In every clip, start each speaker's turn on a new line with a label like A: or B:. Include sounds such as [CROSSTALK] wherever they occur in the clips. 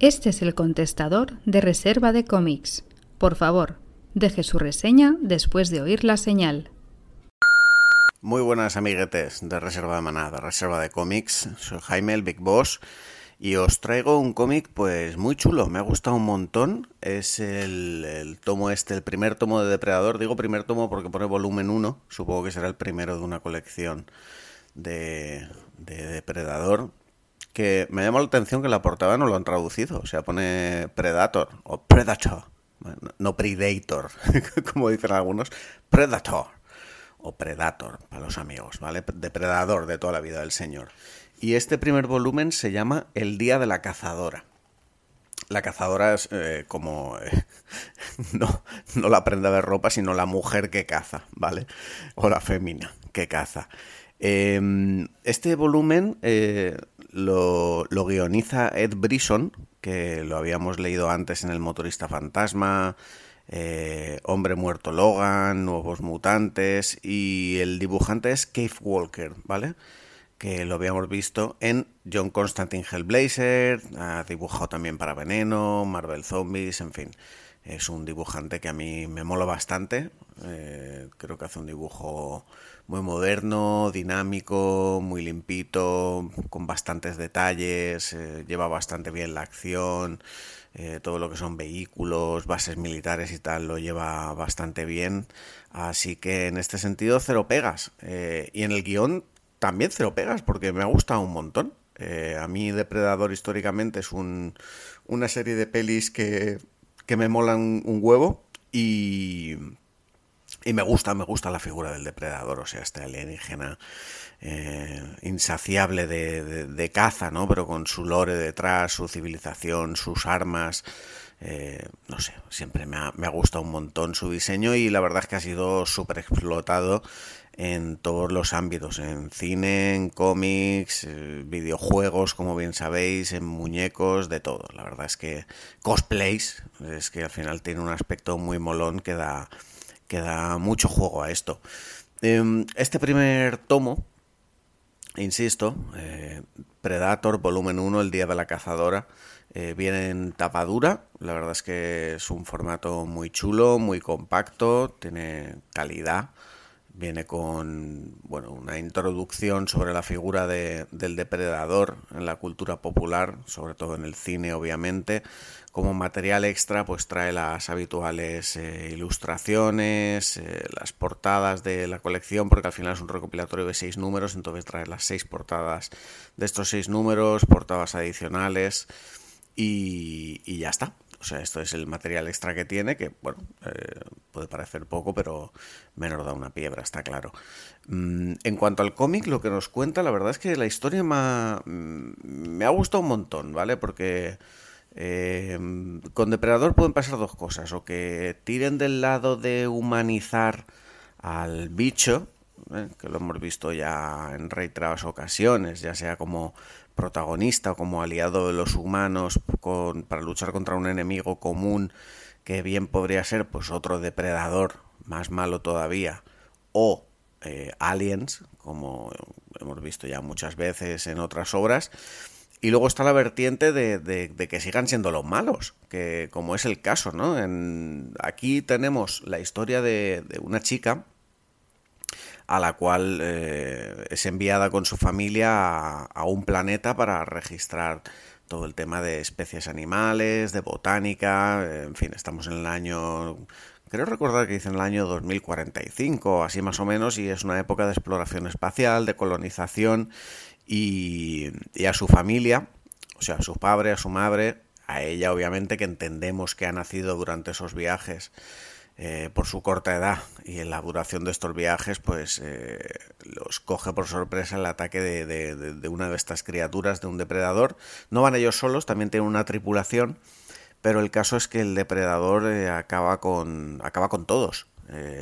A: Este es el contestador de reserva de cómics. Por favor, deje su reseña después de oír la señal.
B: Muy buenas amiguetes de Reserva de Maná, de Reserva de Cómics. Soy Jaime, el Big Boss, y os traigo un cómic pues muy chulo, me ha gustado un montón. Es el, tomo este, el primer tomo de Depredador. Digo primer tomo porque pone volumen 1, supongo que será el primero de una colección de, de Depredador que me llama la atención que la portada no lo han traducido. O sea, pone Predator o Predator. No Predator, [LAUGHS] como dicen algunos. Predator o Predator para los amigos, ¿vale? Depredador de toda la vida del señor. Y este primer volumen se llama El Día de la Cazadora. La cazadora es eh, como... Eh, [LAUGHS] no, no la prenda de ropa, sino la mujer que caza, ¿vale? O la fémina que caza. Em, este volumen eh, lo, guioniza Ed Brisson, que lo habíamos leído antes en El Motorista Fantasma, eh, Hombre Muerto Logan, Nuevos Mutantes, y el dibujante es Cave Walker, ¿vale? Que lo habíamos visto en John Constantine Hellblazer, ha dibujado también para Veneno, Marvel Zombies, en fin. Es un dibujante que a mí me mola bastante. Eh, creo que hace un dibujo muy moderno, dinámico, muy limpito, con bastantes detalles, eh, lleva bastante bien la acción, eh, todo lo que son vehículos, bases militares y tal lo lleva bastante bien, así que en este sentido cero pegas. Eh, y en el guion también cero pegas, porque me ha gustado un montón. a mí Depredador históricamente es un, una serie de pelis que, que me molan un huevo y y me gusta, me gusta la figura del depredador, o sea, este alienígena eh, insaciable de, caza, ¿no? Pero con su lore detrás, su civilización, sus armas. Eh, no sé, siempre me ha, gustado un montón su diseño y la verdad es que ha sido súper explotado en todos los ámbitos, en cine, en cómics, eh, videojuegos, como bien sabéis, en muñecos, de todo. La verdad es que cosplays, es que al final tiene un aspecto muy molón que da que da mucho juego a esto. Em, este primer tomo, insisto, eh, Predator, volumen 1, El Día de la Cazadora, eh, viene en tapadura. La verdad es que es un formato muy chulo, muy compacto, tiene calidad. Viene con bueno, una introducción sobre la figura del depredador en la cultura popular, sobre todo en el cine, obviamente como material extra pues trae las habituales eh, ilustraciones, eh, las portadas de la colección, porque al final es un recopilatorio de seis números, entonces trae las seis portadas de estos seis números, portadas adicionales y, ya está. O sea, esto es el material extra que tiene, que bueno, eh, puede parecer poco, pero menos da una piedra, está claro. Mm, en cuanto al cómic, lo que nos cuenta, la verdad es que la historia me me ha gustado un montón, ¿vale? Porque eh, con Depredador pueden pasar dos cosas, o que tiren del lado de humanizar al bicho, eh, que lo hemos visto ya en reiteradas ocasiones, ya sea como protagonista o como aliado de los humanos para luchar contra un enemigo común que bien podría ser pues otro depredador más malo todavía o eh, aliens como hemos visto ya muchas veces en otras obras y luego está la vertiente de, que sigan siendo los malos, que como es el caso, ¿no? En, aquí tenemos la historia de, una chica a la cual eh, es enviada con su familia a, un planeta para registrar todo el tema de especies animales, de botánica, en fin, estamos en el año Creo recordar que dice en el año 2045, así más o menos, y es una época de exploración espacial, de colonización, y, y a su familia, o sea, a su padre, a su madre, a ella obviamente que entendemos que ha nacido durante esos viajes eh, por su corta edad y en la duración de estos viajes pues eh, los coge por sorpresa el ataque de, una de estas criaturas, de un depredador. No van ellos solos, también tienen una tripulación, pero el caso es que el depredador eh, acaba, con, acaba con todos.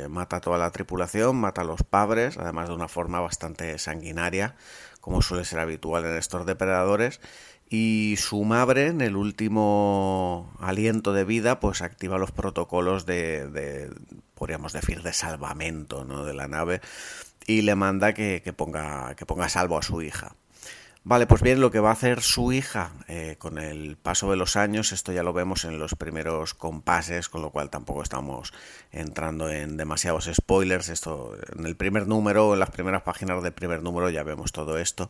B: mata a toda la tripulación, mata a los padres, además de una forma bastante sanguinaria, como suele ser habitual en estos depredadores, y su madre en el último aliento de vida pues activa los protocolos de, podríamos decir de salvamento ¿no? de la nave y le manda que, que, ponga que ponga a salvo a su hija Vale, pues bien, lo que va a hacer su hija eh, con el paso de los años, esto ya lo vemos en los primeros compases, con lo cual tampoco estamos entrando en demasiados spoilers. Esto en el primer número, en las primeras páginas del primer número ya vemos todo esto.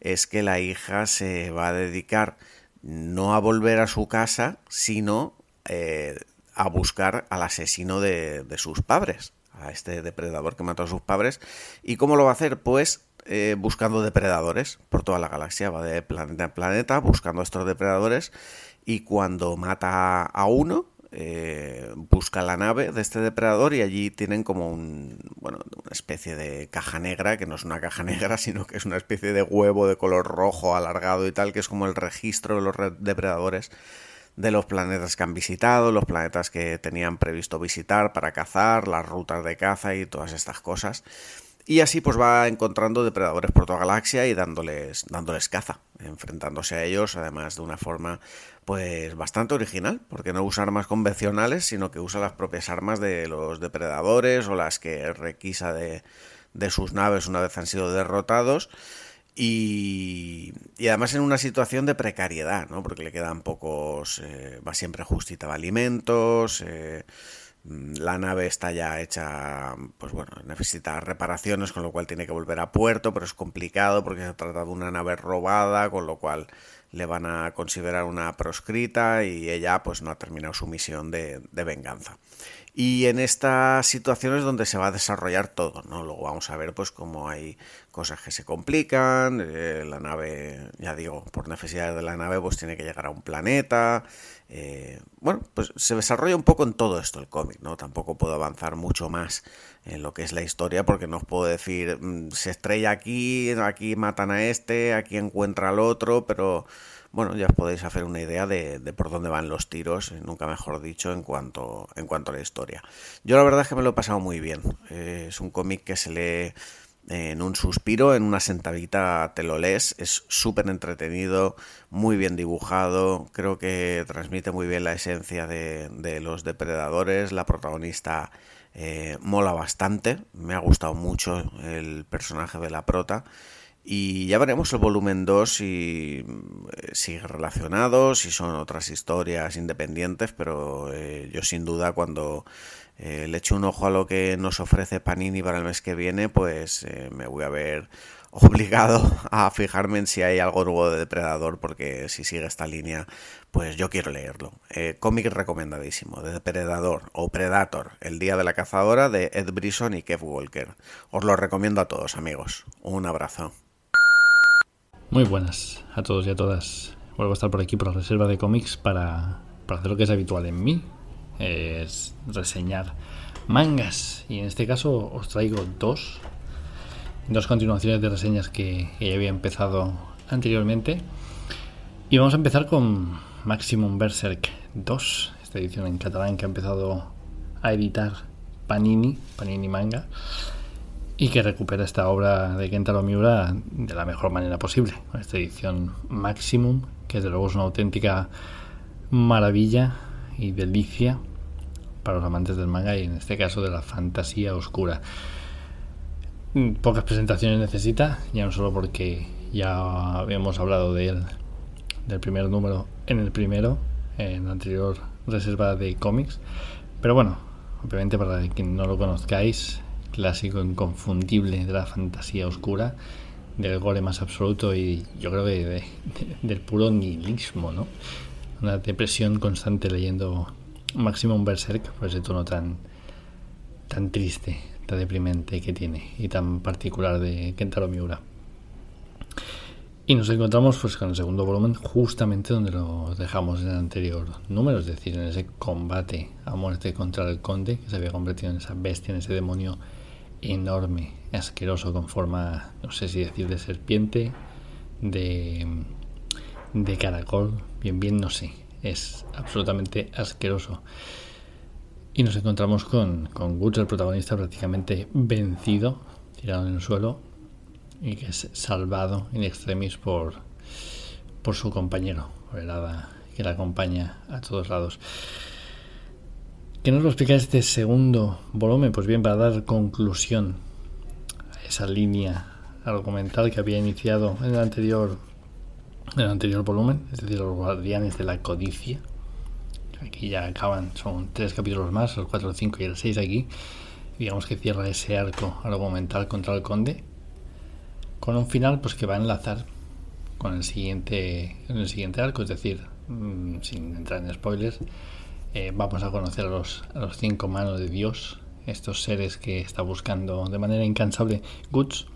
B: Es que la hija se va a dedicar no a volver a su casa, sino eh, a buscar al asesino de, de sus padres, a este depredador que mató a sus padres. ¿Y cómo lo va a hacer? Pues eh, buscando depredadores por toda la galaxia, va de planeta en planeta buscando estos depredadores y cuando mata a uno, eh, busca la nave de este depredador y allí tienen como un, bueno, una especie de caja negra, que no es una caja [LAUGHS] negra, sino que es una especie de huevo de color rojo alargado y tal, que es como el registro de los depredadores de los planetas que han visitado, los planetas que tenían previsto visitar para cazar, las rutas de caza y todas estas cosas. Y así pues va encontrando depredadores por toda galaxia y dándoles, dándoles caza, enfrentándose a ellos, además de una forma pues bastante original, porque no usa armas convencionales, sino que usa las propias armas de los depredadores o las que requisa de, de sus naves una vez han sido derrotados. Y, y, además en una situación de precariedad, ¿no? Porque le quedan pocos, eh, va siempre justita de alimentos, eh, la nave está ya hecha, pues bueno, necesita reparaciones, con lo cual tiene que volver a puerto, pero es complicado porque se trata de una nave robada, con lo cual le van a considerar una proscrita y ella pues no ha terminado su misión de, de venganza. Y en estas situaciones donde se va a desarrollar todo, ¿no? Luego vamos a ver pues cómo hay cosas que se complican, eh, la nave, ya digo, por necesidades de la nave pues tiene que llegar a un planeta, eh, bueno, pues se desarrolla un poco en todo esto el cómic, ¿no? Tampoco puedo avanzar mucho más en lo que es la historia porque no os puedo decir, mm, se estrella aquí, aquí matan a este, aquí encuentra al otro, pero bueno, ya os podéis hacer una idea de, por dónde van los tiros, nunca mejor dicho, en cuanto, en cuanto a la historia. Yo la verdad es que me lo he pasado muy bien. Eh, es un cómic que se lee en un suspiro, en una sentadita te lo lees, es súper entretenido, muy bien dibujado, creo que transmite muy bien la esencia de, los depredadores, la protagonista eh, mola bastante, me ha gustado mucho el personaje de la prota y ya veremos el volumen 2 si eh, sigue relacionado, si son otras historias independientes, pero eh, yo sin duda cuando eh, le echo un ojo a lo que nos ofrece Panini para el mes que viene, pues me voy a ver [LAUGHS] obligado a fijarme en si hay algo nuevo de Depredador, porque si sigue esta línea, pues yo quiero leerlo. cómic recomendadísimo, de Depredador o Predator, El Día de la Cazadora de Ed Brisson y Kev Walker. Os lo recomiendo a todos, amigos. Un abrazo.
C: Muy buenas a todos y a todas. Vuelvo a estar por aquí por la reserva de cómics para, hacer lo que es habitual en mí, es reseñar mangas. Y en este caso os traigo dos, dos continuaciones de reseñas que, ya había empezado anteriormente. Y vamos a empezar con Maximum Berserk 2, esta edición en catalán que ha empezado a editar Panini, Panini Manga y que recupera esta obra de Kentaro Miura de la mejor manera posible, con esta edición Maximum, que desde luego es una auténtica maravilla y delicia para los amantes del manga y en este caso de la fantasía oscura. Pocas presentaciones necesita, ya no solo porque ya habíamos hablado de él, del primer número en el primero, en la anterior reserva de cómics, pero bueno, obviamente para quien no lo conozcáis, clásico inconfundible de la fantasía oscura, del gore más absoluto y yo creo que del puro nihilismo, ¿no? Una depresión constante leyendo Maximum Berserk por ese tono tan, tan triste, tan deprimente que tiene y tan particular de Kentaro Miura. Y nos encontramos pues con el segundo volumen justamente donde lo dejamos en el anterior número, es decir, en ese combate a muerte contra el conde, que se había convertido en esa bestia, en ese demonio enorme, asqueroso, con forma, no sé si decir de serpiente, de, de caracol, bien, bien, no sé, es absolutamente asqueroso. Y nos encontramos con, con Guts, el protagonista, prácticamente vencido, tirado en el suelo, y que es salvado in extremis por, por su compañero, por el hada que la acompaña a todos lados. ¿Qué nos lo explica este segundo volumen? Pues bien, para dar conclusión a esa línea argumental que había iniciado en el anterior, en el anterior volumen, es decir, los guardianes de la codicia. Aquí ya acaban, son tres capítulos más, el 4, el 5 y el 6 aquí. Digamos que cierra ese arco argumental contra el conde con un final pues que va a enlazar con el siguiente, en el siguiente arco, es decir, mm, sin entrar en spoilers, eh, vamos a conocer a los, cinco manos de Dios, estos seres que está buscando de manera incansable Guts,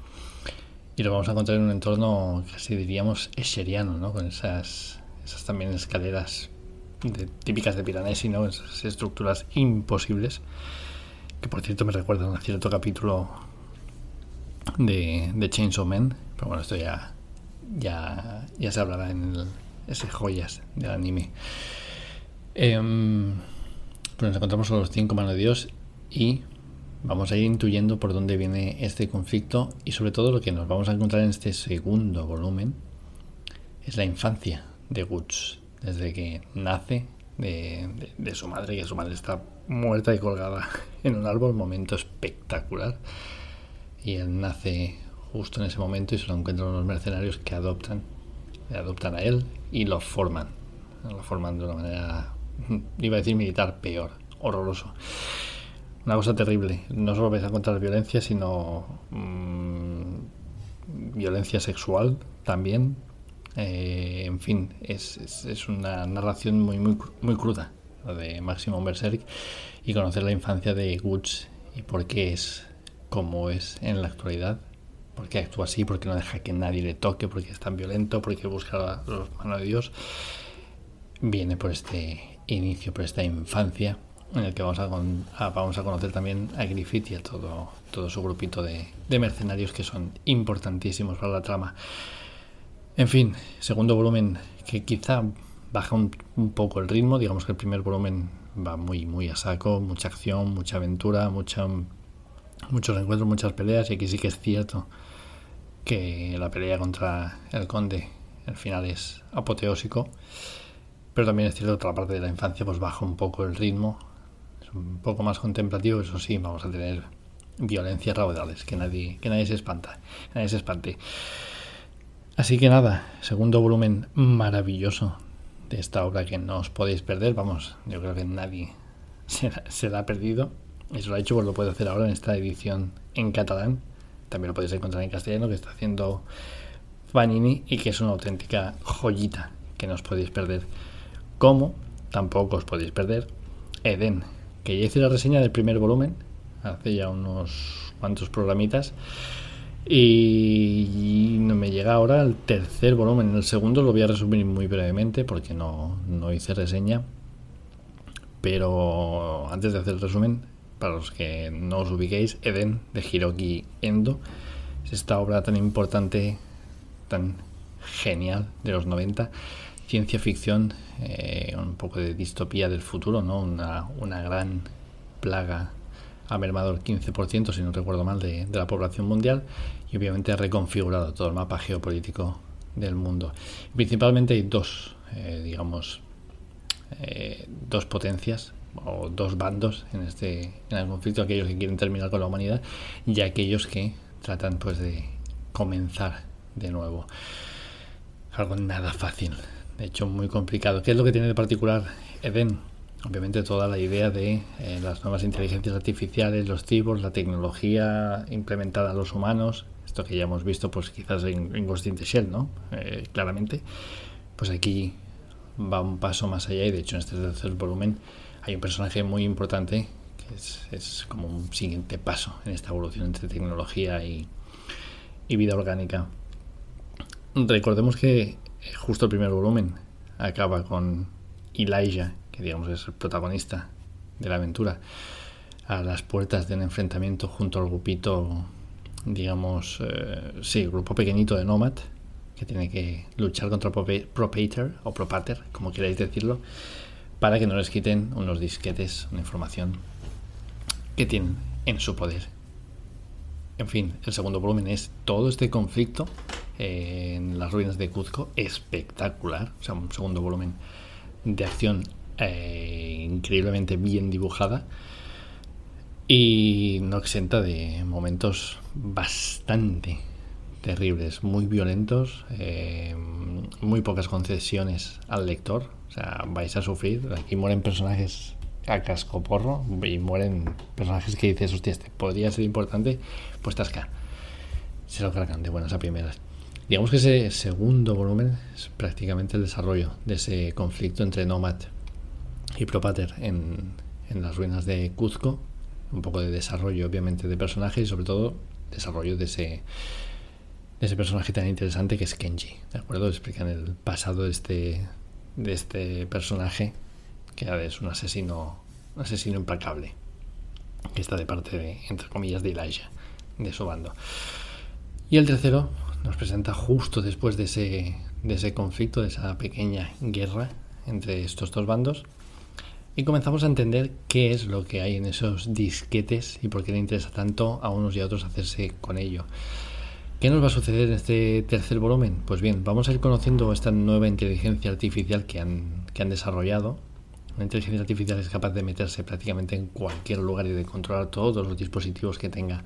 C: y lo vamos a encontrar en un entorno casi diríamos escheriano, ¿no? con esas, esas también escaleras típicas de Piranesi, ¿no? esas estructuras imposibles, que por cierto me recuerdan a cierto capítulo de, de Chainsaw Man. Pero bueno, esto ya, ya, ya se hablará en ese joyas del anime. Em, pues nos encontramos con los cinco manos de Dios y vamos a ir intuyendo por dónde viene este conflicto y sobre todo lo que nos vamos a encontrar en este segundo volumen es la infancia de Guts, desde que nace de, de, su madre, que su madre está muerta y colgada [LAUGHS] en un árbol, momento espectacular y él nace justo en ese momento y se lo encuentran unos mercenarios que adoptan, adoptan a él y lo forman. Lo forman de una manera, iba a decir militar, peor, horroroso. Una cosa terrible. No solo vais a encontrar violencia, sino mmm, violencia sexual también. Eh, en fin, es, es, una narración muy, muy, muy cruda, de Máximo Berserk, y conocer la infancia de Guts y por qué es como es en la actualidad, porque actúa así, porque no deja que nadie le toque, porque es tan violento, porque busca los manos de Dios, viene por este inicio, por esta infancia, en el que vamos a, vamos a conocer también a Griffith y a todo, todo su grupito de, de mercenarios que son importantísimos para la trama. En fin, segundo volumen que quizá baja un, un, poco el ritmo, digamos que el primer volumen va muy, muy a saco, mucha acción, mucha aventura, mucha muchos encuentros, muchas peleas y aquí sí que es cierto que la pelea contra el conde al final es apoteósico, pero también es cierto que otra parte de la infancia pues baja un poco el ritmo, es un poco más contemplativo, eso sí, vamos a tener violencias raudales, que nadie, que nadie se espanta, nadie se espante. Así que nada, segundo volumen maravilloso de esta obra que no os podéis perder, vamos, yo creo que nadie [LAUGHS] se se la ha perdido eso lo ha hecho, pues lo puede hacer ahora en esta edición en catalán. También lo podéis encontrar en castellano, que está haciendo Vanini y que es una auténtica joyita que no os podéis perder. Como tampoco os podéis perder Eden, que ya hice la reseña del primer volumen hace ya unos cuantos programitas. Y no me llega ahora el tercer volumen. El segundo lo voy a resumir muy brevemente porque no, no hice reseña. Pero antes de hacer el resumen, para los que no os ubiquéis, Eden de Hiroki Endo. Es esta obra tan importante, tan genial de los 90. Ciencia ficción, eh, un poco de distopía del futuro, ¿no? Una, una gran plaga ha mermado el 15%, si no recuerdo mal, de, la población mundial y obviamente ha reconfigurado todo el mapa geopolítico del mundo. Principalmente hay dos, eh, digamos, eh, dos potencias o dos bandos en este en el conflicto aquellos que quieren terminar con la humanidad y aquellos que tratan pues de comenzar de nuevo algo nada fácil de hecho muy complicado ¿qué es lo que tiene de particular Eden? obviamente toda la idea de eh, las nuevas inteligencias artificiales los cibos la tecnología implementada a los humanos esto que ya hemos visto pues quizás en, Ghost in the Shell ¿no? Eh, claramente pues aquí va un paso más allá y de hecho en este tercer volumen hay un personaje muy importante Es, como un siguiente paso en esta evolución entre tecnología y, vida orgánica. Recordemos que justo el primer volumen acaba con Elijah, que digamos es el protagonista de la aventura, a las puertas de un enfrentamiento junto al grupito, digamos, eh, sí, grupo pequeñito de Nomad, que tiene que luchar contra Propater o Propater, como queráis decirlo, para que no les quiten unos disquetes, una información que tienen en su poder. En fin, el segundo volumen es todo este conflicto en las ruinas de Cuzco, espectacular, o sea, un segundo volumen de acción eh, increíblemente bien dibujada y no exenta de momentos bastante terribles, muy violentos, eh, muy pocas concesiones al lector, o sea, vais a sufrir, aquí mueren personajes a casco porro y mueren personajes que dices, hostia, este podría ser importante, pues Tasca. Se lo cargan de buenas a primeras. Digamos que ese segundo volumen es prácticamente el desarrollo de ese conflicto entre Nomad y Propater en, en las ruinas de Cuzco. Un poco de desarrollo, obviamente, de personajes y sobre todo desarrollo de ese, ese personaje tan interesante que es Kenji. ¿De acuerdo? Explican el pasado de este, de este personaje que es un asesino, un asesino implacable, que está de parte de, entre comillas, de Elijah, de su bando. Y el tercero nos presenta justo después de ese, de ese conflicto, de esa pequeña guerra entre estos dos bandos, y comenzamos a entender qué es lo que hay en esos disquetes y por qué le interesa tanto a unos y a otros hacerse con ello. ¿Qué nos va a suceder en este tercer volumen? Pues bien, vamos a ir conociendo esta nueva inteligencia artificial que han, que han desarrollado una inteligencia artificial es capaz de meterse prácticamente en cualquier lugar y de controlar todos los dispositivos que tenga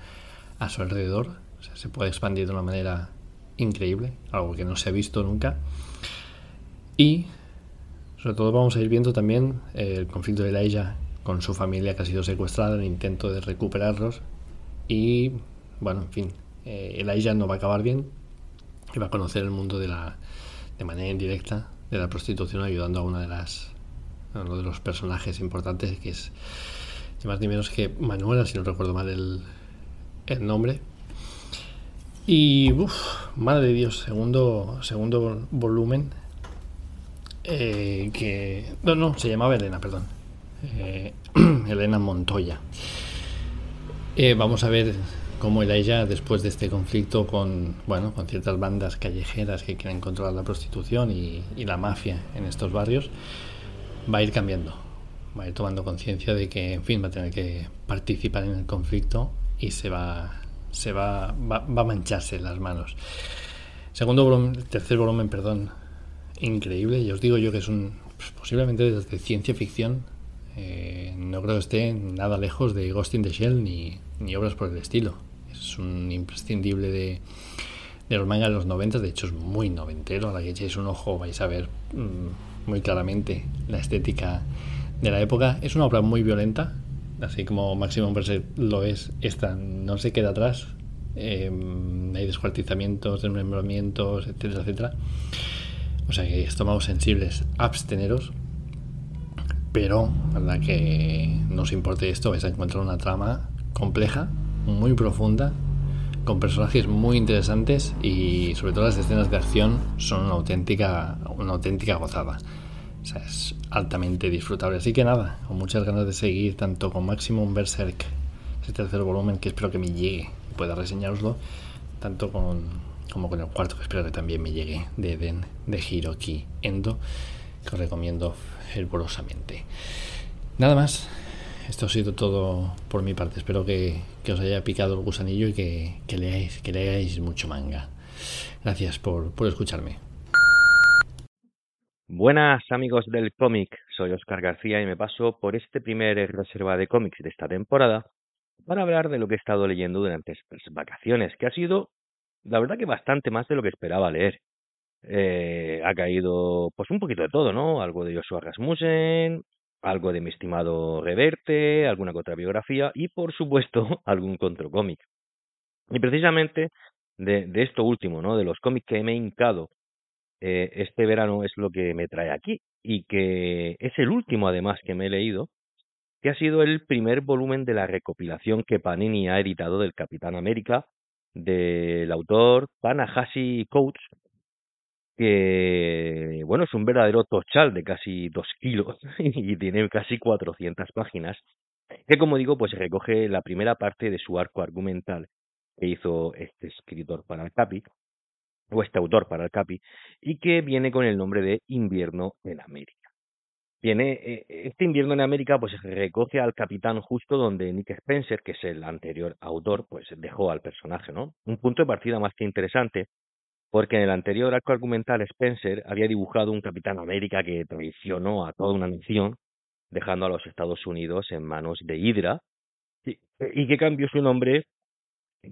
C: a su alrededor. O sea, se puede expandir de una manera increíble, algo que no se ha visto nunca. Y sobre todo vamos a ir viendo también el conflicto de Elijah con su familia que ha sido secuestrada, el intento de recuperarlos. Y bueno, en fin, eh, Elijah no va a acabar bien y va a conocer el mundo de la de manera indirecta de la prostitución ayudando a una de las uno de los personajes importantes, que es ni más ni menos que Manuela, si no recuerdo mal el, el nombre. Y, uff, madre de Dios, segundo, segundo volumen. Eh, que. No, no, se llamaba Elena, perdón. Eh, [CLEARS THROAT] Elena Montoya. Eh, vamos a ver cómo ella, después de este conflicto con, bueno, con ciertas bandas callejeras que quieren controlar la prostitución y, y la mafia en estos barrios, va a ir cambiando, va a ir tomando conciencia de que, en fin, va a tener que participar en el conflicto y se va, se va, va, a mancharse las manos. Segundo volumen, tercer volumen, perdón, increíble. Y os digo yo que es un, pues, posiblemente desde ciencia ficción. Eh, no creo que esté nada lejos de Ghost in the Shell ni, ni obras por el estilo. Es un imprescindible de, de los mangas de los 90, de hecho es muy noventero. A la que echéis un ojo vais a ver mm, muy claramente la estética de la época. Es una obra muy violenta, así como Maximum Berserk lo es, esta no se queda atrás. Em, hay descuartizamientos, desmembramientos, etcétera, etcétera. O sea que estómagos sensibles, absteneros. Pero la que no os importe esto, vais a encontrar una trama compleja, muy profunda, con personajes muy interesantes y sobre todo las escenas de acción son una auténtica, una auténtica gozada. O sea, es altamente disfrutable. Así que nada, con muchas ganas de seguir tanto con Maximum Berserk, ese tercer volumen que espero que me llegue y pueda reseñaroslo, tanto con, como con el cuarto que espero que también me llegue de Eden de Hiroki Endo, que os recomiendo fervorosamente. Nada más, esto ha sido todo por mi parte. Espero que, os haya picado el gusanillo y que, leáis, que leáis mucho manga. Gracias por, por escucharme.
D: Buenas amigos del cómic, soy Oscar García y me paso por este primer reserva de cómics de esta temporada para hablar de lo que he estado leyendo durante estas vacaciones, que ha sido, la verdad que bastante más de lo que esperaba leer. Eh, ha caído pues un poquito de todo, ¿no? Algo de Joshua Rasmussen, algo de mi estimado Reverte, alguna otra biografía y por supuesto [LAUGHS] algún cómic. Y precisamente de, de, esto último, ¿no? De los cómics que me he hincado eh, este verano es lo que me trae aquí y que es el último además que me he leído que ha sido el primer volumen de la recopilación que Panini ha editado del Capitán América, del autor Panahashi Coates, que, bueno, es un verdadero tochal de casi dos kilos [LAUGHS] y tiene casi 400 páginas, que como digo, pues recoge la primera parte de su arco argumental que hizo este escritor para el Capi, o este autor para el Capi, y que viene con el nombre de Invierno en América. Viene, eh, este invierno en América pues recoge al capitán justo donde Nick Spencer, que es el anterior autor, pues dejó al personaje, ¿no? Un punto de partida más que interesante, porque en el anterior arco argumental Spencer había dibujado un Capitán América que traicionó a toda una nación, dejando a los Estados Unidos en manos de Hydra, y, que cambió su nombre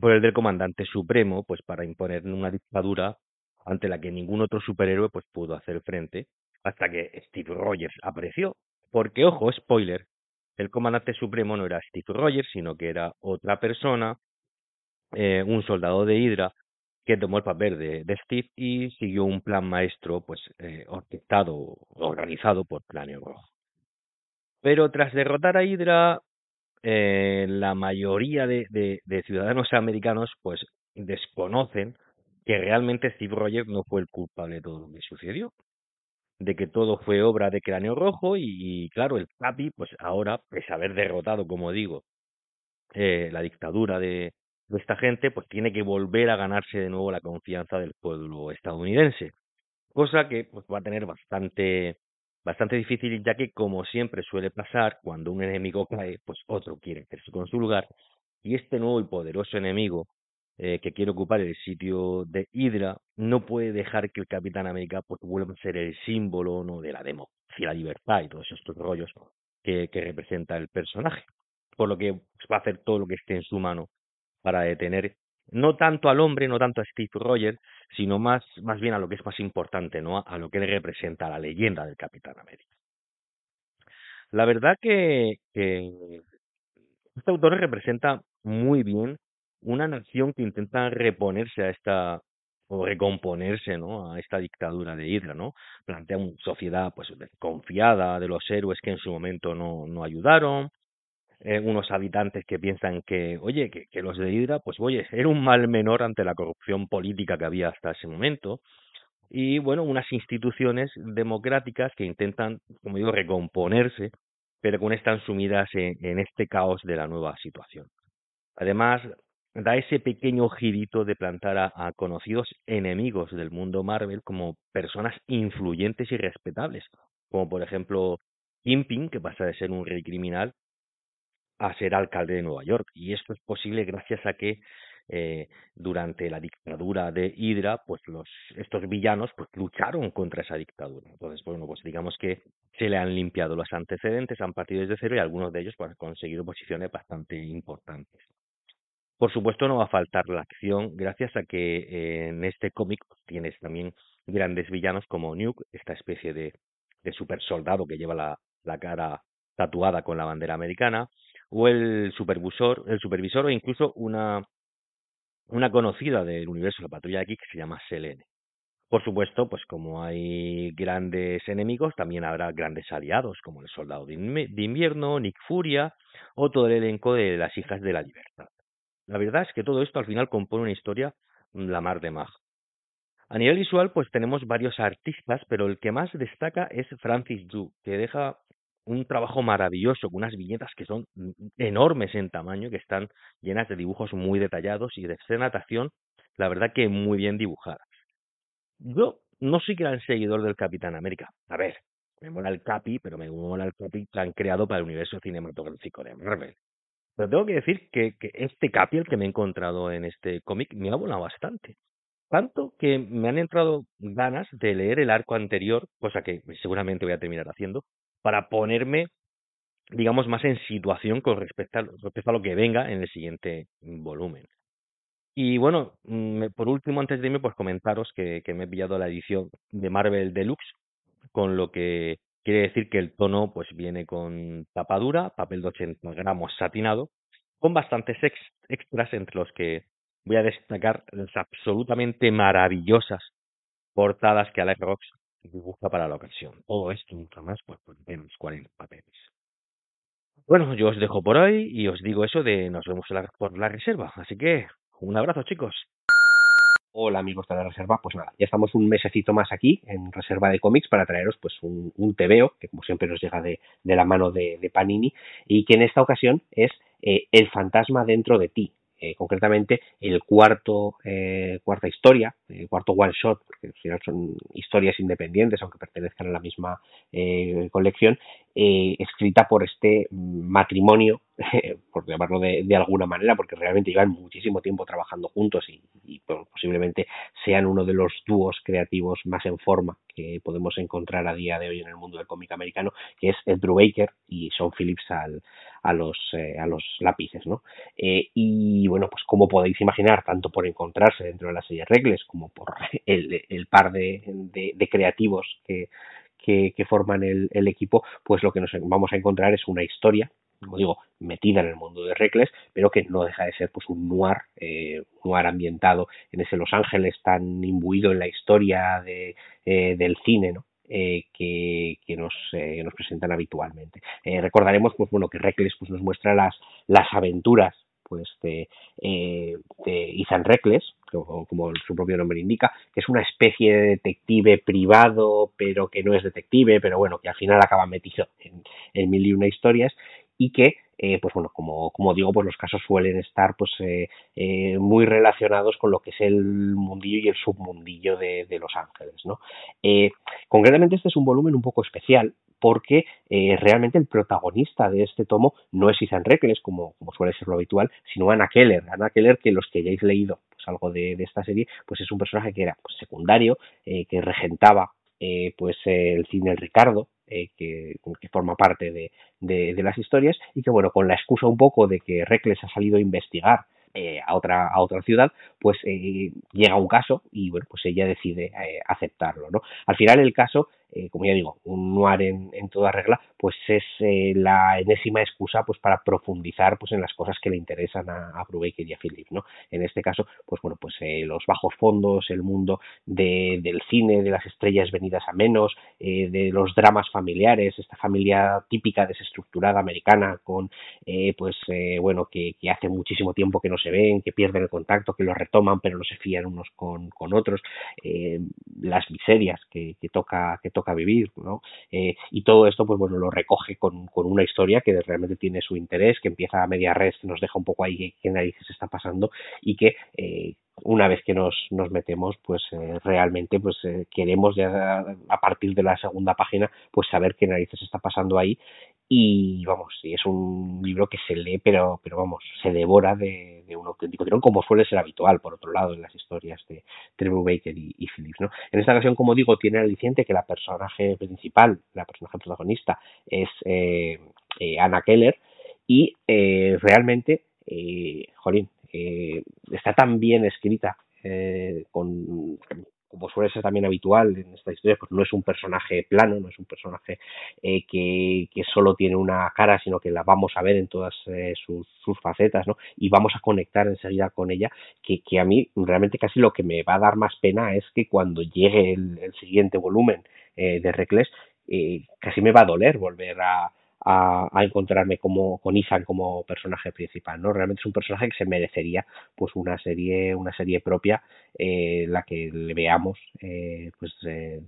D: por el del Comandante Supremo, pues para imponer una dictadura ante la que ningún otro superhéroe pues pudo hacer frente, hasta que Steve Rogers apareció. Porque, ojo, spoiler, el Comandante Supremo no era Steve Rogers, sino que era otra persona, eh, un soldado de Hydra, que tomó el papel de, de, Steve y siguió un plan maestro pues eh, orquestado, organizado por Planeo Rojo. Pero tras derrotar a Hydra, eh, la mayoría de, de, de, ciudadanos americanos pues desconocen que realmente Steve Rogers no fue el culpable de todo lo que sucedió, de que todo fue obra de Cráneo Rojo y, claro, el Capi, pues ahora, pese a haber derrotado, como digo, eh, la dictadura de, esta gente, pues tiene que volver a ganarse de nuevo la confianza del pueblo estadounidense. Cosa que pues, va a tener bastante, bastante difícil, ya que como siempre suele pasar, cuando un enemigo cae, pues otro quiere hacerse con su lugar. Y este nuevo y poderoso enemigo eh, que quiere ocupar el sitio de Hydra no puede dejar que el Capitán América pues, vuelva a ser el símbolo ¿no? de la democracia, la libertad y todos estos rollos que, que representa el personaje. Por lo que pues, va a hacer todo lo que esté en su mano para detener no tanto al hombre, no tanto a Steve Rogers, sino más, más bien a lo que es más importante, ¿no? A lo que le representa la leyenda del Capitán América. La verdad que, este autor representa muy bien una nación que intenta reponerse a esta o recomponerse ¿no? a esta dictadura de Hydra, ¿no? Plantea una sociedad pues confiada de los héroes que en su momento no, no ayudaron, eh, unos habitantes que piensan que, oye, que, los de Hydra, pues oye, era un mal menor ante la corrupción política que había hasta ese momento, y bueno, unas instituciones democráticas que intentan, como digo, recomponerse, pero que están sumidas en, en este caos de la nueva situación. Además, da ese pequeño girito de plantar a, conocidos enemigos del mundo Marvel como personas influyentes y respetables, como por ejemplo Kingpin, que pasa de ser un rey criminal a ser alcalde de Nueva York. Y esto es posible gracias a que eh, durante la dictadura de Hydra, pues los estos villanos pues lucharon contra esa dictadura. Entonces, bueno, pues digamos que se le han limpiado los antecedentes, han partido desde cero y algunos de ellos pues, han conseguido posiciones bastante importantes. Por supuesto, no va a faltar la acción, gracias a que eh, en este cómic tienes también grandes villanos como Nuke, esta especie de, super soldado que lleva la cara tatuada con la bandera americana, o el supervisor, el supervisor o incluso una, una conocida del universo de la patrulla X que se llama Selene. Por supuesto, pues como hay grandes enemigos, también habrá grandes aliados, como el Soldado de Invierno, Nick Furia o todo el elenco de las Hijas de la Libertad. La verdad es que todo esto al final compone una historia mm, la mar de mag. A nivel visual, pues tenemos varios artistas, pero el que más destaca es Francis Yu, que deja un trabajo maravilloso, con unas viñetas que son mm, enormes en tamaño, que están llenas de dibujos muy detallados y de natación, la verdad que muy bien dibujadas. Yo no soy gran seguidor del Capitán América. A ver, me mola el Capi, pero me mola el Capi han creado para el universo cinematográfico de Marvel. Pero tengo que decir que, que este Capi, el que me he encontrado en este cómic, me ha volado bastante. Tanto que me han entrado ganas de leer el arco anterior, cosa que seguramente voy a terminar haciendo, para ponerme, digamos, más en situación con respecto a, respecto a lo que venga en el siguiente volumen. Y bueno, mm, por último, antes de irme, pues comentaros que, me he pillado la edición de Marvel Deluxe, con lo que Quiere decir que el tono pues viene con tapadura, papel de 80 gramos satinado, con bastantes extras entre los que voy a destacar las absolutamente maravillosas portadas que Alex Rocks dibuja para la ocasión. Todo esto mucho más pues por menos 40 papeles. Bueno, yo os dejo por hoy y os digo eso de nos vemos por la reserva. Así que un abrazo, chicos.
E: Hola amigos de la reserva, pues nada, ya estamos un mesecito más aquí en Reserva de Cómics para traeros pues un, un TVO, que como siempre nos llega de, de la mano de, de, Panini, y que en esta ocasión es eh, El fantasma dentro de ti, eh, concretamente el cuarto, eh, cuarta historia, el cuarto one shot, porque al final son historias independientes, aunque pertenezcan a la misma eh, colección, eh, escrita por este matrimonio, [LAUGHS] por llamarlo de, alguna manera, porque realmente llevan muchísimo tiempo trabajando juntos y, bueno, posiblemente sean uno de los dúos creativos más en forma que podemos encontrar a día de hoy en el mundo del cómic americano, que es Ed Brubaker y Sean Phillips al, a, los, eh, a los lápices. ¿no? Eh, y bueno, pues como podéis imaginar, tanto por encontrarse dentro de la serie Regles como por [LAUGHS] el, el par de, de, de creativos que, que, que, forman el, el, equipo, pues lo que nos vamos a encontrar es una historia, como digo, metida en el mundo de Reckless, pero que no deja de ser pues un noir, eh, noir ambientado en ese Los Ángeles tan imbuido en la historia de, eh, del cine, ¿no? Eh, que, que, nos, nos presentan habitualmente. Recordaremos pues bueno que Reckless pues, nos muestra las, las aventuras pues de, de Ethan como, su propio nombre indica, que es una especie de detective privado, pero que no es detective, pero bueno, que al final acaba metido en, mil y una historias y que eh, pues bueno, como, digo, pues los casos suelen estar pues eh, eh, muy relacionados con lo que es el mundillo y el submundillo de, de Los Ángeles, ¿no? concretamente este es un volumen un poco especial porque realmente el protagonista de este tomo no es Ethan Reckles, como, como suele ser lo habitual, sino Anna Keller. Anna Keller, que los que hayáis leído algo de, de esta serie, pues es un personaje que era pues, secundario, que regentaba pues el cine Ricardo, eh, que, forma parte de, de, las historias y que bueno, con la excusa un poco de que Reckless ha salido a investigar eh, a otra a otra ciudad, pues eh, llega un caso y bueno, pues ella decide eh, aceptarlo, ¿no? Al final el caso eh, como ya digo, un noir en, en toda regla, pues es eh, la enésima excusa pues para profundizar pues en las cosas que le interesan a, a Brubaker y a Philip, ¿no? En este caso, pues bueno, pues eh, los bajos fondos, el mundo de, del cine, de las estrellas venidas a menos, de los dramas familiares, esta familia típica desestructurada americana con, pues bueno, que, hace muchísimo tiempo que no se ven, que pierden el contacto, que lo retoman, pero no se fían unos con, con otros, las miserias que toca toca vivir, ¿no? Eh, y todo esto, pues bueno, lo recoge con, con, una historia que realmente tiene su interés, que empieza a media red, que nos deja un poco ahí qué narices está pasando y que eh, una vez que nos, nos metemos, pues eh, realmente pues queremos ya a partir de la segunda página pues saber qué narices está pasando ahí y vamos, y es un libro que se lee pero pero vamos, se devora de, de un auténtico tirón como suele ser habitual por otro lado en las historias de Trevor Baker y, y Phillips, ¿no? En esta ocasión, como digo, tiene el aliciente que la personaje principal, la personaje protagonista es eh, eh Anna Keller y eh, realmente, eh, jolín, eh, está tan bien escrita con como suele ser también habitual en esta historia, pues no es un personaje plano, no es un personaje eh, que, que, solo tiene una cara, sino que la vamos a ver en todas eh, sus, sus, facetas, ¿no? Y vamos a conectar enseguida con ella, que, que, a mí realmente casi lo que me va a dar más pena es que cuando llegue el, siguiente volumen eh, de Reckless, casi me va a doler volver a, a, a, encontrarme como con Ethan como personaje principal, ¿no? Realmente es un personaje que se merecería pues una serie, una serie propia, eh, la que le veamos eh, pues eh,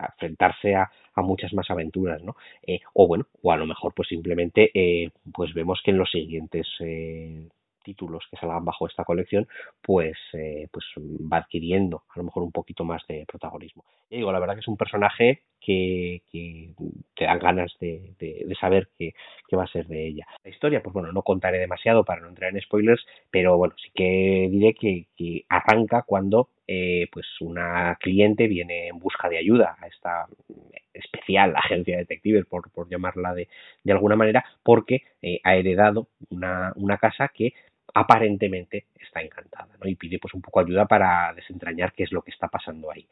E: enfrentarse a, a, muchas más aventuras, ¿no? Eh, o bueno, o a lo mejor pues simplemente eh, pues vemos que en los siguientes eh, títulos que salgan bajo esta colección, pues, eh, pues va adquiriendo a lo mejor un poquito más de protagonismo. Y digo, la verdad que es un personaje que, que te dan ganas de, de, saber qué, qué, va a ser de ella. La historia, pues bueno, no contaré demasiado para no entrar en spoilers, pero bueno, sí que diré que, que arranca cuando eh, pues una cliente viene en busca de ayuda a esta especial agencia de detectives, por, por llamarla de, de alguna manera, porque eh, ha heredado una, una casa que aparentemente está encantada, ¿no? Y pide pues un poco ayuda para desentrañar qué es lo que está pasando ahí.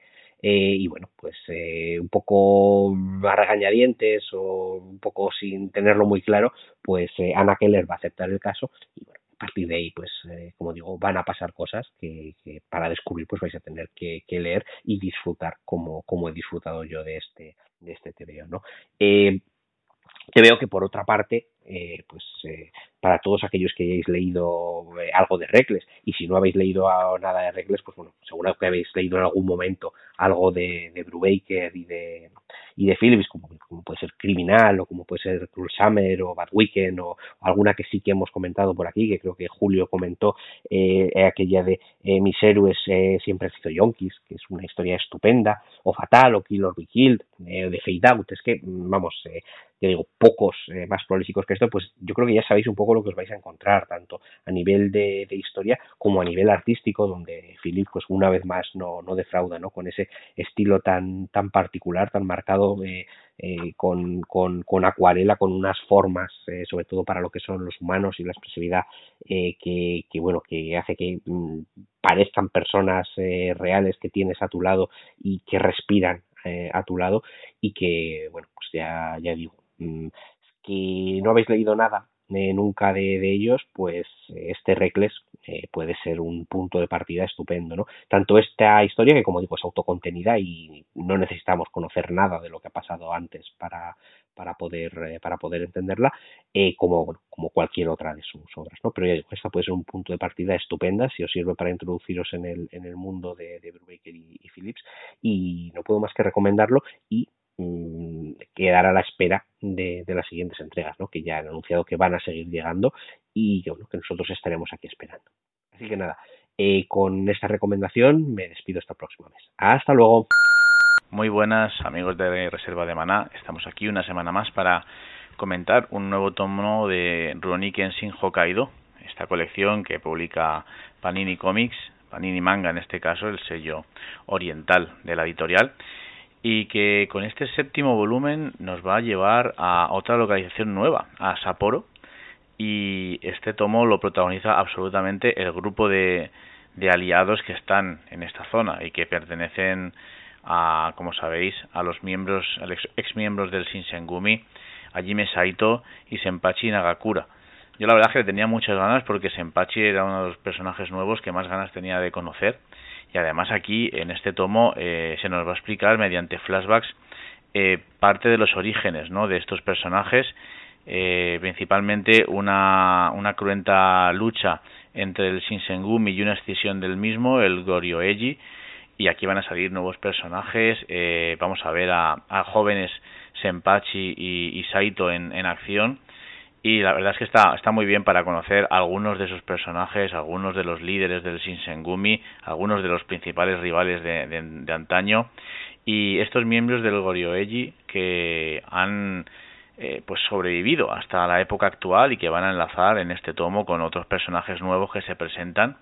E: Eh, y bueno, pues eh, un poco a regañadientes o un poco sin tenerlo muy claro, pues eh, Anna Keller va a aceptar el caso y bueno, a partir de ahí, pues eh, como digo, van a pasar cosas que, para descubrir pues vais a tener que, leer y disfrutar como, como he disfrutado yo de este, de este ¿no? Que veo que por otra parte eh, pues eh, para todos aquellos que hayáis leído eh, algo de Regles y si no habéis leído nada de Regles pues bueno seguro que habéis leído en algún momento algo de, de Brubaker y de y de Phillips como, puede ser Criminal o como puede ser Cruel Summer o Bad o, alguna que sí que hemos comentado por aquí que creo que Julio comentó aquella de Mis héroes siempre han sido yonkis que es una historia estupenda o Fatal o Kill or Be Killed de Fade Out. Es que vamos que digo, pocos eh, más prolíficos que esto, pues yo creo que ya sabéis un poco lo que os vais a encontrar, tanto a nivel de, historia como a nivel artístico, donde Philip, pues una vez más, no, no defrauda, ¿no? Con ese estilo tan, tan particular, tan marcado, eh, eh, con, con, con, acuarela, con unas formas, sobre todo para lo que son los humanos y la expresividad que, que, bueno, que hace que mm, parezcan personas reales que tienes a tu lado y que respiran a tu lado y que, bueno, pues ya, ya digo, que no habéis leído nada eh, nunca de, ellos, pues este Reckless eh, puede ser un punto de partida estupendo, ¿no? Tanto esta historia que, como digo, es autocontenida y no necesitamos conocer nada de lo que ha pasado antes para, para poder eh, para poder entenderla, como como cualquier otra de sus obras, ¿no? Pero ya digo, esta puede ser un punto de partida estupenda si os sirve para introduciros en el en el mundo de, de Brubaker y, y Phillips y no puedo más que recomendarlo y Mm, quedar a la espera de, las siguientes entregas, ¿no? que ya han anunciado que van a seguir llegando y que, que nosotros estaremos aquí esperando. Así que nada, eh, con esta recomendación me despido hasta el próximo mes. Hasta luego.
F: Muy buenas amigos de Reserva de Maná, estamos aquí una semana más para comentar un nuevo tomo de Rurouni Kenshin Hokkaido, esta colección que publica Panini Comics, Panini Manga en este caso, el sello oriental de la editorial y que con este séptimo volumen nos va a llevar a otra localización nueva, a Sapporo, y este tomo lo protagoniza absolutamente el grupo de, de aliados que están en esta zona y que pertenecen a, como sabéis, a los miembros, a ex miembros del Shinsengumi, Hajime Saito y Senpachi Nagakura. Yo la verdad es que tenía muchas ganas porque Senpachi era uno de los personajes nuevos que más ganas tenía de conocer y además aquí en este tomo eh, se nos va a explicar mediante flashbacks eh, parte de los orígenes ¿no? de estos personajes, eh, principalmente una, una cruenta lucha entre el Shinsengumi y una escisión del mismo, el Goryoeji, y aquí van a salir nuevos personajes, vamos a ver a, a jóvenes Senpachi y, y Saito en, en acción, y la verdad es que está, está muy bien para conocer algunos de esos personajes, algunos de los líderes del Shinsengumi, algunos de los principales rivales de, de, antaño. Y estos miembros del Goryoeji que han eh, pues sobrevivido hasta la época actual y que van a enlazar en este tomo con otros personajes nuevos que se presentan.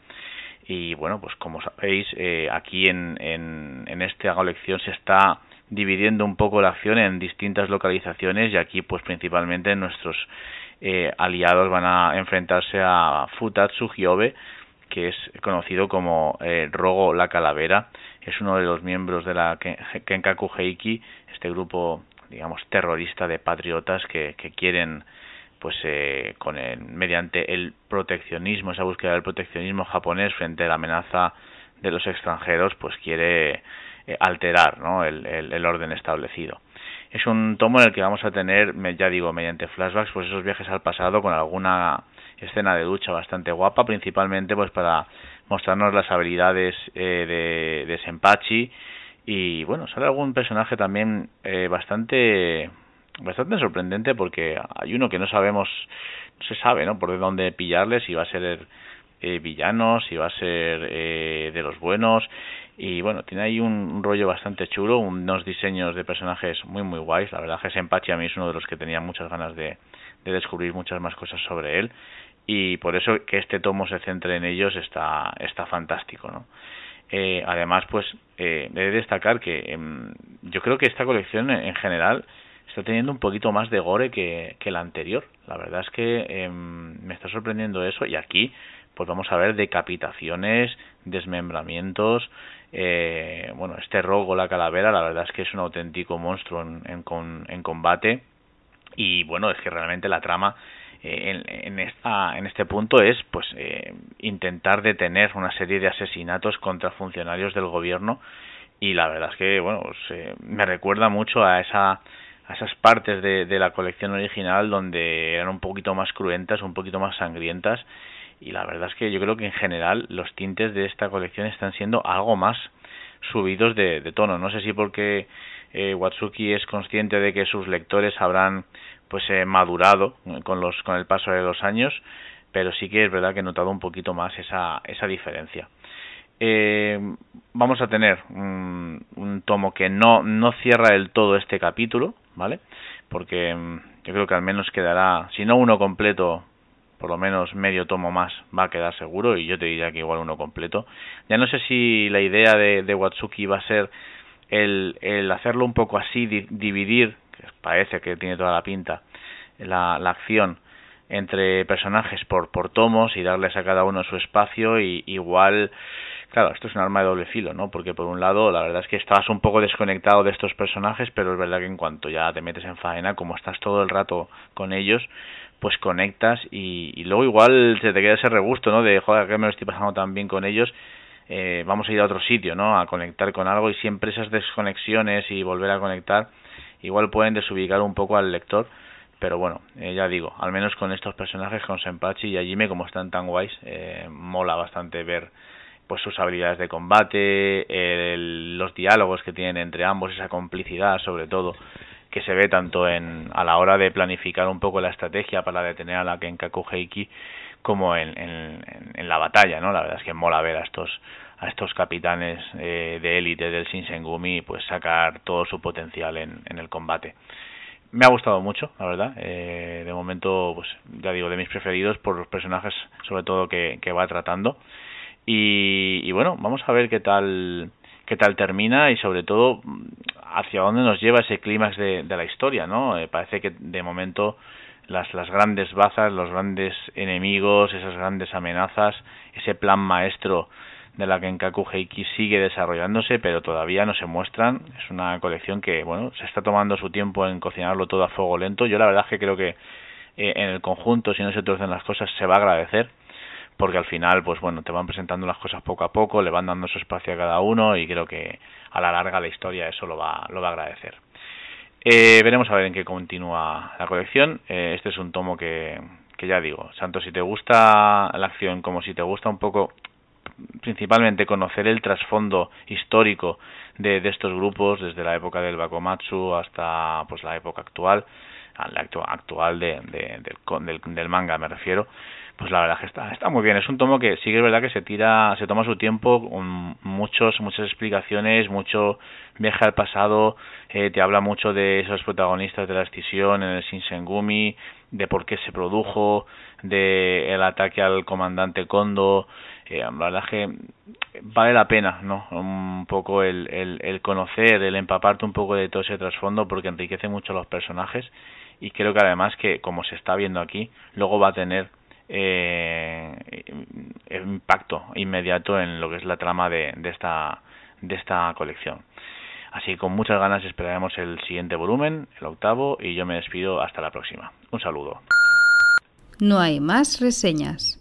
F: Y bueno pues como sabéis eh, aquí en, en, en esta colección se está dividiendo un poco la acción en distintas localizaciones y aquí pues principalmente en nuestros eh, aliados van a enfrentarse a Futatsu Hyobe, que es conocido como eh, Rogo la Calavera, es uno de los miembros de la Kenkaku Heiki, este grupo, digamos, terrorista de patriotas que, que quieren, pues, eh, con el, mediante el proteccionismo, esa búsqueda del proteccionismo japonés frente a la amenaza de los extranjeros, pues quiere eh, alterar ¿no? el, el orden establecido es un tomo en el que vamos a tener, ya digo, mediante flashbacks, pues esos viajes al pasado con alguna escena de ducha bastante guapa, principalmente pues para mostrarnos las habilidades eh, de, de Senpachi y bueno, sale algún personaje también eh, bastante bastante sorprendente porque hay uno que no sabemos, no se sabe, ¿no? Por dónde pillarle, si va a ser eh, villano, si va a ser eh, de los buenos y bueno, tiene ahí un, rollo bastante chulo, unos diseños de personajes muy muy guays, la verdad que Senpachi a mí es uno de los que tenía muchas ganas de, de descubrir muchas más cosas sobre él y por eso que este tomo se centre en ellos está, está fantástico, ¿no? Eh, además, pues, eh, he de destacar que em, yo creo que esta colección en, general está teniendo un poquito más de gore que, que la anterior. La verdad es que em, me está sorprendiendo eso y aquí pues vamos a ver decapitaciones, desmembramientos, eh, bueno, este rogo, la calavera, la verdad es que es un auténtico monstruo en, en, combate. Y bueno, es que realmente la trama eh, en, esta, en este punto es pues eh, intentar detener una serie de asesinatos contra funcionarios del gobierno. Y la verdad es que bueno pues, me recuerda mucho a esa a esas partes de, de la colección original donde eran un poquito más cruentas, un poquito más sangrientas y la verdad es que yo creo que en general los tintes de esta colección están siendo algo más subidos de, de tono. No sé si porque eh, Watsuki es consciente de que sus lectores habrán pues eh, madurado con los con el paso de los años, pero sí que es verdad que he notado un poquito más esa esa diferencia. Eh, vamos a tener un, un, tomo que no no cierra del todo este capítulo, ¿vale? Porque mm, yo creo que al menos quedará, si no uno completo, por lo menos medio tomo más va a quedar seguro y yo te diría que igual uno completo. Ya no sé si la idea de, Watsuki va a ser el, el hacerlo un poco así, dividir, que parece que tiene toda la pinta, la, la acción entre personajes por, por tomos y darles a cada uno su espacio y igual claro, esto es un arma de doble filo, ¿no? Porque por un lado, la verdad es que estás un poco desconectado de estos personajes, pero es verdad que en cuanto ya te metes en faena, como estás todo el rato con ellos, pues conectas y, luego igual se te queda ese regusto, ¿no? De, joder, que me lo estoy pasando tan bien con ellos, eh, vamos a ir a otro sitio, ¿no? A conectar con algo y siempre esas desconexiones y volver a conectar igual pueden desubicar un poco al lector, pero bueno, eh, ya digo, al menos con estos personajes, con Senpachi y Ajime, como están tan guays, eh, mola bastante ver pues sus habilidades de combate, el, los diálogos que tienen entre ambos, esa complicidad sobre todo, que se ve tanto en a la hora de planificar un poco la estrategia para detener a la Kenkaku Heiki como en, en, en, la batalla, ¿no? La verdad es que mola ver a estos a estos capitanes eh, de élite del Shinsengumi pues sacar todo su potencial en, en el combate. Me ha gustado mucho, la verdad. Eh, de momento, pues ya digo, de mis preferidos por los personajes, sobre todo que, que va tratando. Y, y bueno, vamos a ver qué tal qué tal termina y sobre todo hacia dónde nos lleva ese clímax de, la historia, ¿no? Eh, parece que de momento las, las grandes bazas, los grandes enemigos, esas grandes amenazas, ese plan maestro de la Kenkaku Heiki sigue desarrollándose, pero todavía no se muestran. Es una colección que, bueno, se está tomando su tiempo en cocinarlo todo a fuego lento. Yo la verdad es que creo que eh, en el conjunto, si no se torcen las cosas, se va a agradecer porque al final, pues bueno, te van presentando las cosas poco a poco, le van dando su espacio a cada uno y creo que a la larga la historia eso lo va, lo va a agradecer. Eh, veremos a ver en qué continúa la colección. Eh, este es un tomo que, que ya digo, tanto si te gusta la acción como si te gusta un poco, principalmente conocer el trasfondo histórico de, de estos grupos, desde la época del Bakomatsu hasta pues la época actual, la actual de, de, del, del, del manga me refiero, pues la verdad que está, está muy bien. Es un tomo que sí que es verdad que se tira, se toma su tiempo, con muchos, muchas explicaciones, mucho viaje al pasado, eh, te habla mucho de esos protagonistas de la escisión en el Shinsengumi, de por qué se produjo, de el ataque al comandante Kondo, eh, la verdad que vale la pena, ¿no? Un poco el, el, el conocer, el empaparte un poco de todo ese trasfondo porque enriquece mucho los personajes y creo que además que como se está viendo aquí, luego va a tener eh, impacto inmediato en lo que es la trama de, esta colección. Así que con muchas ganas esperaremos el siguiente volumen, el octavo, y yo me despido hasta la próxima. Un saludo.
A: No hay más reseñas.